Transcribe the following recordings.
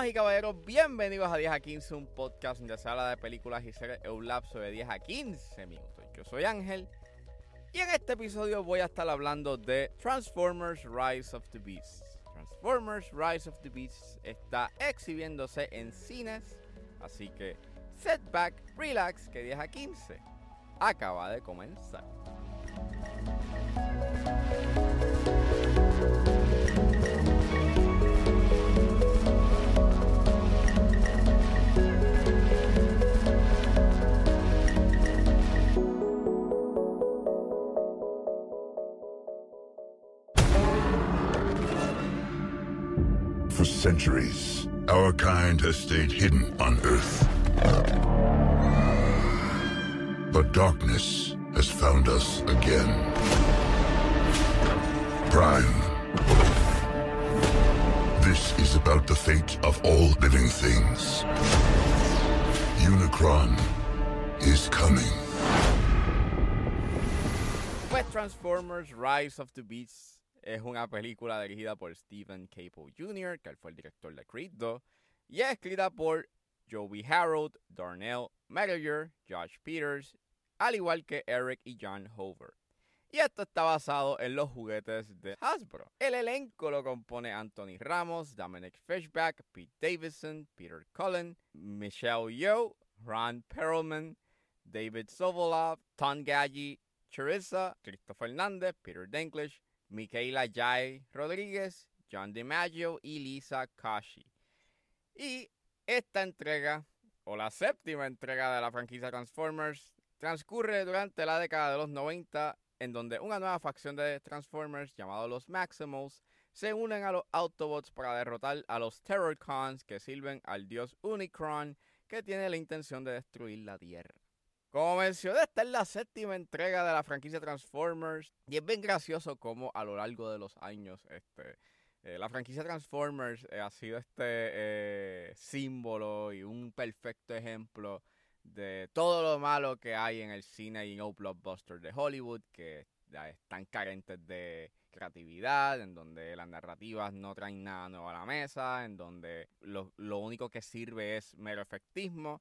Damas y caballeros, bienvenidos a 10 a 15, un podcast donde se habla de películas y series en un lapso de 10 a 15 minutos. Yo soy Ángel y en este episodio voy a estar hablando de Transformers Rise of the Beast. Transformers Rise of the Beast está exhibiéndose en cines, así que setback, relax, que 10 a 15 acaba de comenzar. For centuries, our kind has stayed hidden on Earth. But darkness has found us again. Prime. This is about the fate of all living things. Unicron is coming. Pues Transformers Rise of the Beasts es una película dirigida por Stephen Caple Jr., que fue el director de Creed 2, y es escrita por Joey Harold, Darnell Mettler, Josh Peters, al igual que Eric y John Hoover. Y esto está basado en los juguetes de Hasbro. El elenco lo compone Anthony Ramos, Dominic Fishback, Pete Davidson, Peter Cullen, Michelle Yeoh, Ron Perlman, David Sovolov, Tom Gaggi, Charissa, Christopher Hernández, Peter Dinklage, Michaela Jai Rodríguez, John DiMaggio y Lisa Kashi. Y esta entrega, o la séptima entrega de la franquicia Transformers, transcurre durante la década de los 90, en donde una nueva facción de Transformers llamada los Maximals se unen a los Autobots para derrotar a los Terrorcons que sirven al dios Unicron que tiene la intención de destruir la Tierra. Como mencioné, esta es la séptima entrega de la franquicia Transformers y es bien gracioso como a lo largo de los años este, eh, la franquicia Transformers eh, ha sido este eh, símbolo y un perfecto ejemplo de todo lo malo que hay en el cine y en los blockbusters de Hollywood, que están carentes de creatividad, en donde las narrativas no traen nada nuevo a la mesa, en donde lo, lo único que sirve es mero efectismo.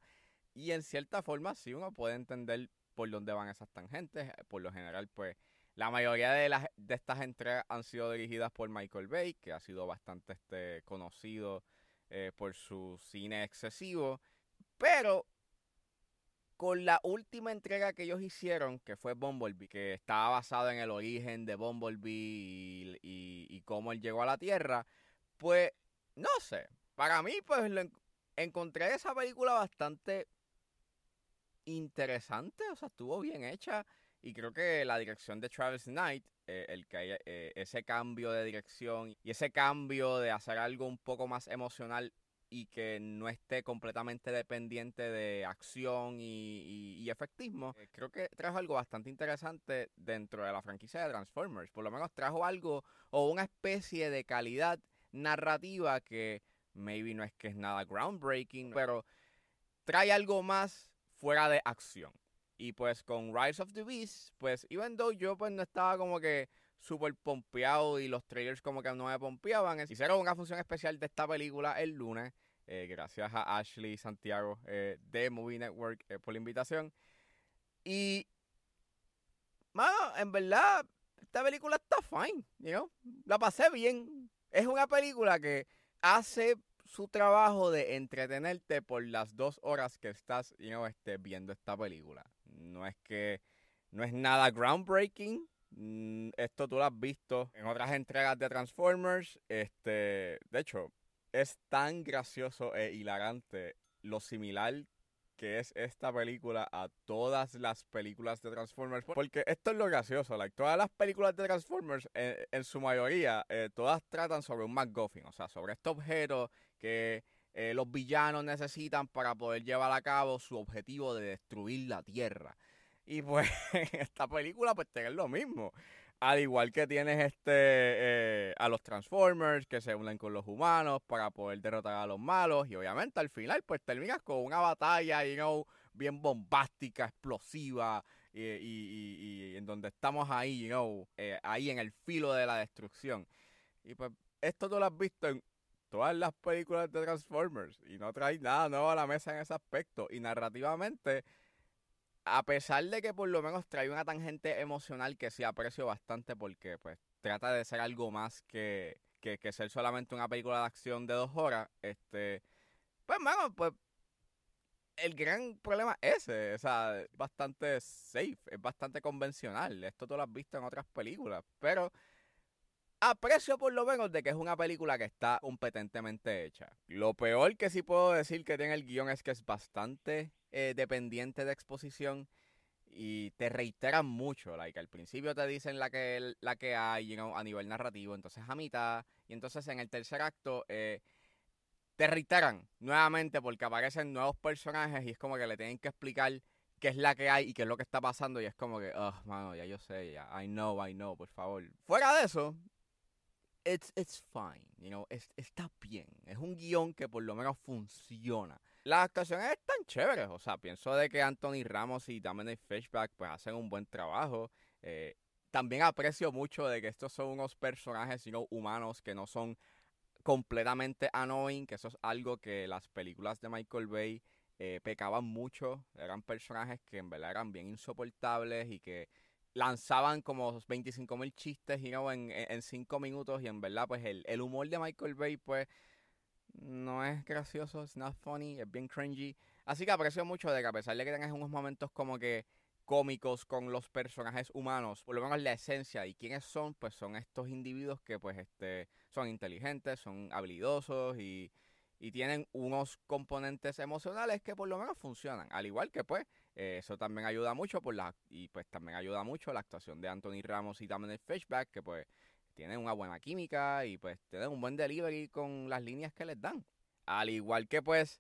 Y en cierta forma sí uno puede entender por dónde van esas tangentes. Por lo general, pues la mayoría de, las, de estas entregas han sido dirigidas por Michael Bay, que ha sido bastante este, conocido eh, por su cine excesivo. Pero con la última entrega que ellos hicieron, que fue Bumblebee, que estaba basado en el origen de Bumblebee y, y, cómo él llegó a la Tierra, pues no sé. Para mí, pues encontré esa película bastante interesante, o sea, estuvo bien hecha. Y creo que la dirección de Travis Knight, eh, el que eh, ese cambio de dirección y ese cambio de hacer algo un poco más emocional y que no esté completamente dependiente de acción y, y, y efectismo, eh, creo que trajo algo bastante interesante dentro de la franquicia de Transformers. Por lo menos trajo algo o una especie de calidad narrativa que maybe no es que es nada groundbreaking, pero trae algo más fuera de acción. Y pues con Rise of the Beast, pues even though yo pues no estaba como que súper pompeado y los trailers como que no me pompeaban, hicieron una función especial de esta película el lunes, eh, gracias a Ashley Santiago eh, de Movie Network eh, por la invitación. Y, mano, en verdad, esta película está fine, you la pasé bien. Es una película que hace su trabajo de entretenerte por las dos horas que estás you know, este, viendo esta película. No es que no es nada groundbreaking. Mm, esto tú lo has visto en otras entregas de Transformers. Este, de hecho, es tan gracioso e hilarante lo similar que es esta película a todas las películas de Transformers. Porque esto es lo gracioso, like, todas las películas de Transformers, eh, en su mayoría, eh, todas tratan sobre un MacGuffin, o sea, sobre este objeto que eh, los villanos necesitan para poder llevar a cabo su objetivo de destruir la Tierra. Y pues esta película pues tiene lo mismo. Al igual que tienes este eh, a los Transformers que se unen con los humanos para poder derrotar a los malos. Y obviamente al final pues terminas con una batalla, you know, bien bombástica, explosiva. Y, y, en donde estamos ahí, you know, eh, ahí en el filo de la destrucción. Y pues esto tú lo has visto en todas las películas de Transformers y no trae nada nuevo a la mesa en ese aspecto. Y narrativamente, a pesar de que por lo menos trae una tangente emocional que sí aprecio bastante porque pues trata de ser algo más que, que, que ser solamente una película de acción de dos horas, este, pues bueno, pues el gran problema es ese, o sea, es bastante safe, es bastante convencional. Esto tú lo has visto en otras películas, pero aprecio por lo menos de que es una película que está competentemente hecha. Lo peor que sí puedo decir que tiene el guion es que es bastante eh, dependiente de exposición y te reiteran mucho, like al principio te dicen la que la que hay, you know, a nivel narrativo, entonces a mitad y entonces en el tercer acto eh, te reiteran nuevamente porque aparecen nuevos personajes y es como que le tienen que explicar qué es la que hay y qué es lo que está pasando y es como que, oh, mano, ya yo sé, ya, I know, I know, por favor. Fuera de eso, it's, it's fine, you know, está bien. Es un guion que por lo menos funciona. Las actuaciones están chéveres, o sea, pienso de que Anthony Ramos y Dominic Fishback pues hacen un buen trabajo. Eh, también aprecio mucho de que estos son unos personajes, sino humanos que no son completamente annoying, que eso es algo que las películas de Michael Bay eh, pecaban mucho. Eran personajes que en verdad eran bien insoportables y que lanzaban como 25 mil chistes you en, en cinco minutos y en verdad pues el, el humor de Michael Bay pues no es gracioso, es not funny, es bien cringy. Así que aprecio mucho de que a pesar de que tengas unos momentos como que cómicos con los personajes humanos, por lo menos la esencia y quiénes son, pues son estos individuos que pues este son inteligentes, son habilidosos y, y tienen unos componentes emocionales que por lo menos funcionan. Al igual que pues eh, eso también ayuda mucho por la y pues también ayuda mucho la actuación de Anthony Ramos y también el Fishback que pues tienen una buena química y pues tienen un buen delivery con las líneas que les dan. Al igual que pues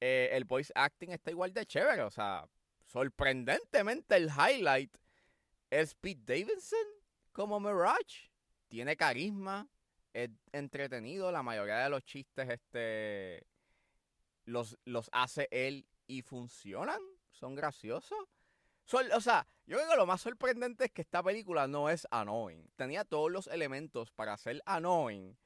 eh, el voice acting está igual de chévere, o sea, sorprendentemente el highlight es Pete Davidson como Mirage. Tiene carisma, es entretenido, la mayoría de los chistes este los, los hace él y funcionan, son graciosos. o sea, yo creo que lo más sorprendente es que esta película no es annoying. Tenía todos los elementos para ser annoying,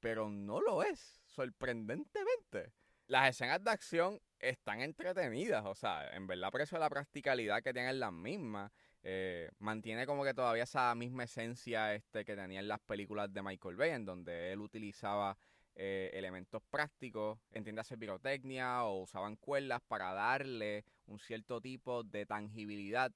pero no lo es, sorprendentemente. Las escenas de acción están entretenidas, o sea, en verdad aprecio la practicalidad que tienen las mismas. Eh, mantiene como que todavía esa misma esencia este que tenían las películas de Michael Bay, en donde él utilizaba eh, elementos prácticos, entiéndase pirotecnia o usaban cuerdas para darle un cierto tipo de tangibilidad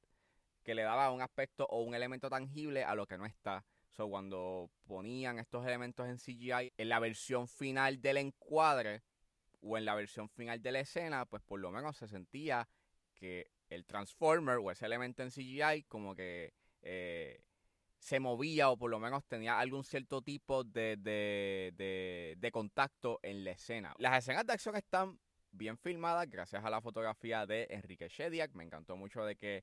que le daba un aspecto o un elemento tangible a lo que no está. So, cuando ponían estos elementos en CGI, en la versión final del encuadre, o en la versión final de la escena, pues por lo menos se sentía que el Transformer o ese elemento en CGI como que eh, se movía o por lo menos tenía algún cierto tipo de, de, de, contacto en la escena. Las escenas de acción están bien filmadas gracias a la fotografía de Enrique Shediak. Me encantó mucho de que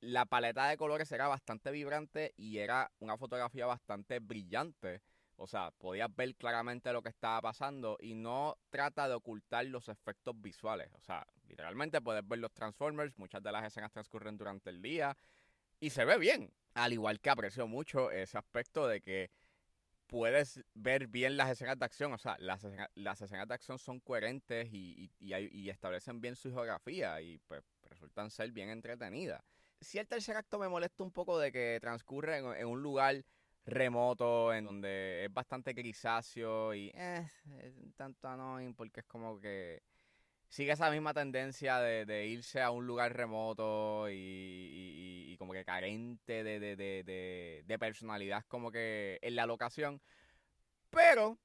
la paleta de colores era bastante vibrante y era una fotografía bastante brillante. O sea, podías ver claramente lo que estaba pasando y no trata de ocultar los efectos visuales. O sea, literalmente puedes ver los Transformers, muchas de las escenas transcurren durante el día y se ve bien. Al igual que aprecio mucho ese aspecto de que puedes ver bien las escenas de acción. O sea, las, las escenas de acción son coherentes y, y, establecen bien su geografía y pues resultan ser bien entretenidas. Si el tercer acto me molesta un poco de que transcurre en un lugar remoto, en donde es bastante grisáceo y eh, es tanto annoying porque es como que sigue esa misma tendencia de, irse a un lugar remoto y, como que carente de, de, personalidad como que en la locación. Pero,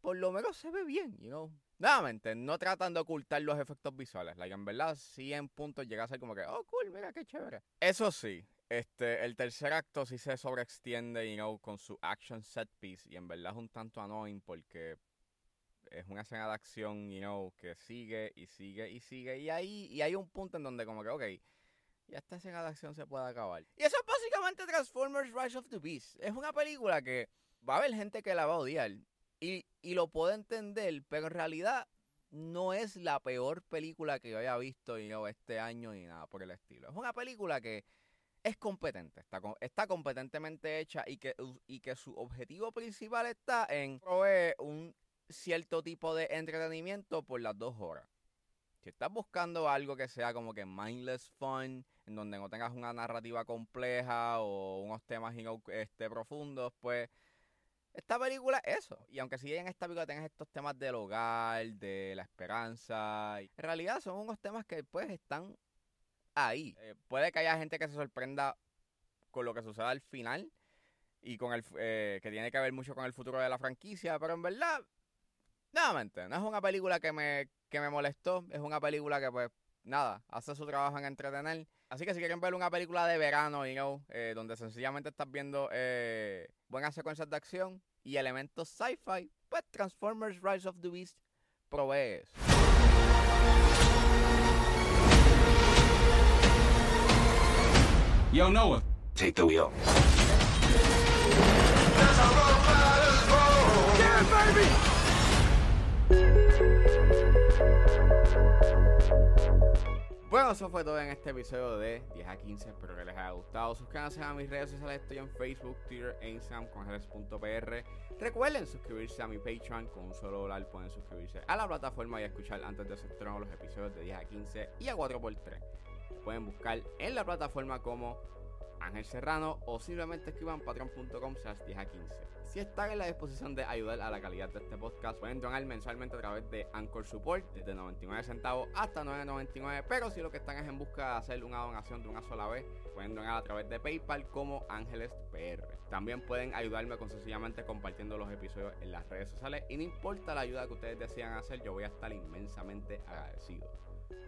por lo menos se ve bien, you know. Nuevamente, no tratan de ocultar los efectos visuales. Like, en verdad, sí en puntos llega a ser como que, oh, cool, mira qué chévere. Eso sí, este, el tercer acto sí se sobreextiende, you know, con su action set piece. Y en verdad es un tanto annoying porque es una escena de acción, you know, que sigue y sigue y sigue. Y ahí y hay un punto en donde como que, ok, ya esta escena de acción se puede acabar. Y eso es básicamente Transformers Rise of the Beast. Es una película que va a haber gente que la va a odiar. Y, y lo puedo entender, pero en realidad no es la peor película que yo haya visto you know, este año ni nada por el estilo. Es una película que es competente, está, está competentemente hecha y que, y que su objetivo principal está en proveer un cierto tipo de entretenimiento por las dos horas. Si estás buscando algo que sea como que mindless fun, en donde no tengas una narrativa compleja o unos temas este, profundos, pues esta película es eso. Y aunque si en esta película tengas estos temas del hogar, de la esperanza, en realidad son unos temas que pues están ahí. Eh, puede que haya gente que se sorprenda con lo que suceda al final y con el eh, que tiene que ver mucho con el futuro de la franquicia, pero en verdad, nuevamente, no es una película que me, que me molestó, es una película que pues nada, hace su trabajo en entretener. Así que si quieren ver una película de verano, you know, eh, donde sencillamente estás viendo buenas secuencias de acción y elementos sci-fi, pues Transformers Rise of the Beast provee Yo, Noah. Take the wheel. Bueno, eso fue todo en este episodio de 10 a 15. Espero que les haya gustado. Suscríbanse a mis redes sociales. Estoy en Facebook, Twitter e Instagram con Recuerden suscribirse a mi Patreon. Con un solo dólar pueden suscribirse a la plataforma y escuchar antes de hacer los episodios de 10 a 15 y a 4x3 pueden buscar en la plataforma como Ángel Serrano o simplemente escriban patreon.com slash 10 a 15. Si están en la disposición de ayudar a la calidad de este podcast, pueden donar mensualmente a través de Anchor Support desde 99 centavos hasta 9.99. Pero si lo que están es en busca de hacer una donación de una sola vez, pueden donar a través de PayPal como Ángeles PR. También pueden ayudarme con sencillamente compartiendo los episodios en las redes sociales y no importa la ayuda que ustedes decidan hacer, yo voy a estar inmensamente agradecido.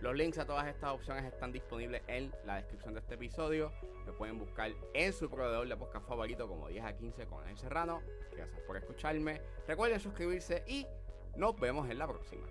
Los links a todas estas opciones están disponibles en la descripción de este episodio. Me pueden buscar en su proveedor de podcast favorito como 10 a 15 con el Serrano. Gracias por escucharme. Recuerden suscribirse y nos vemos en la próxima.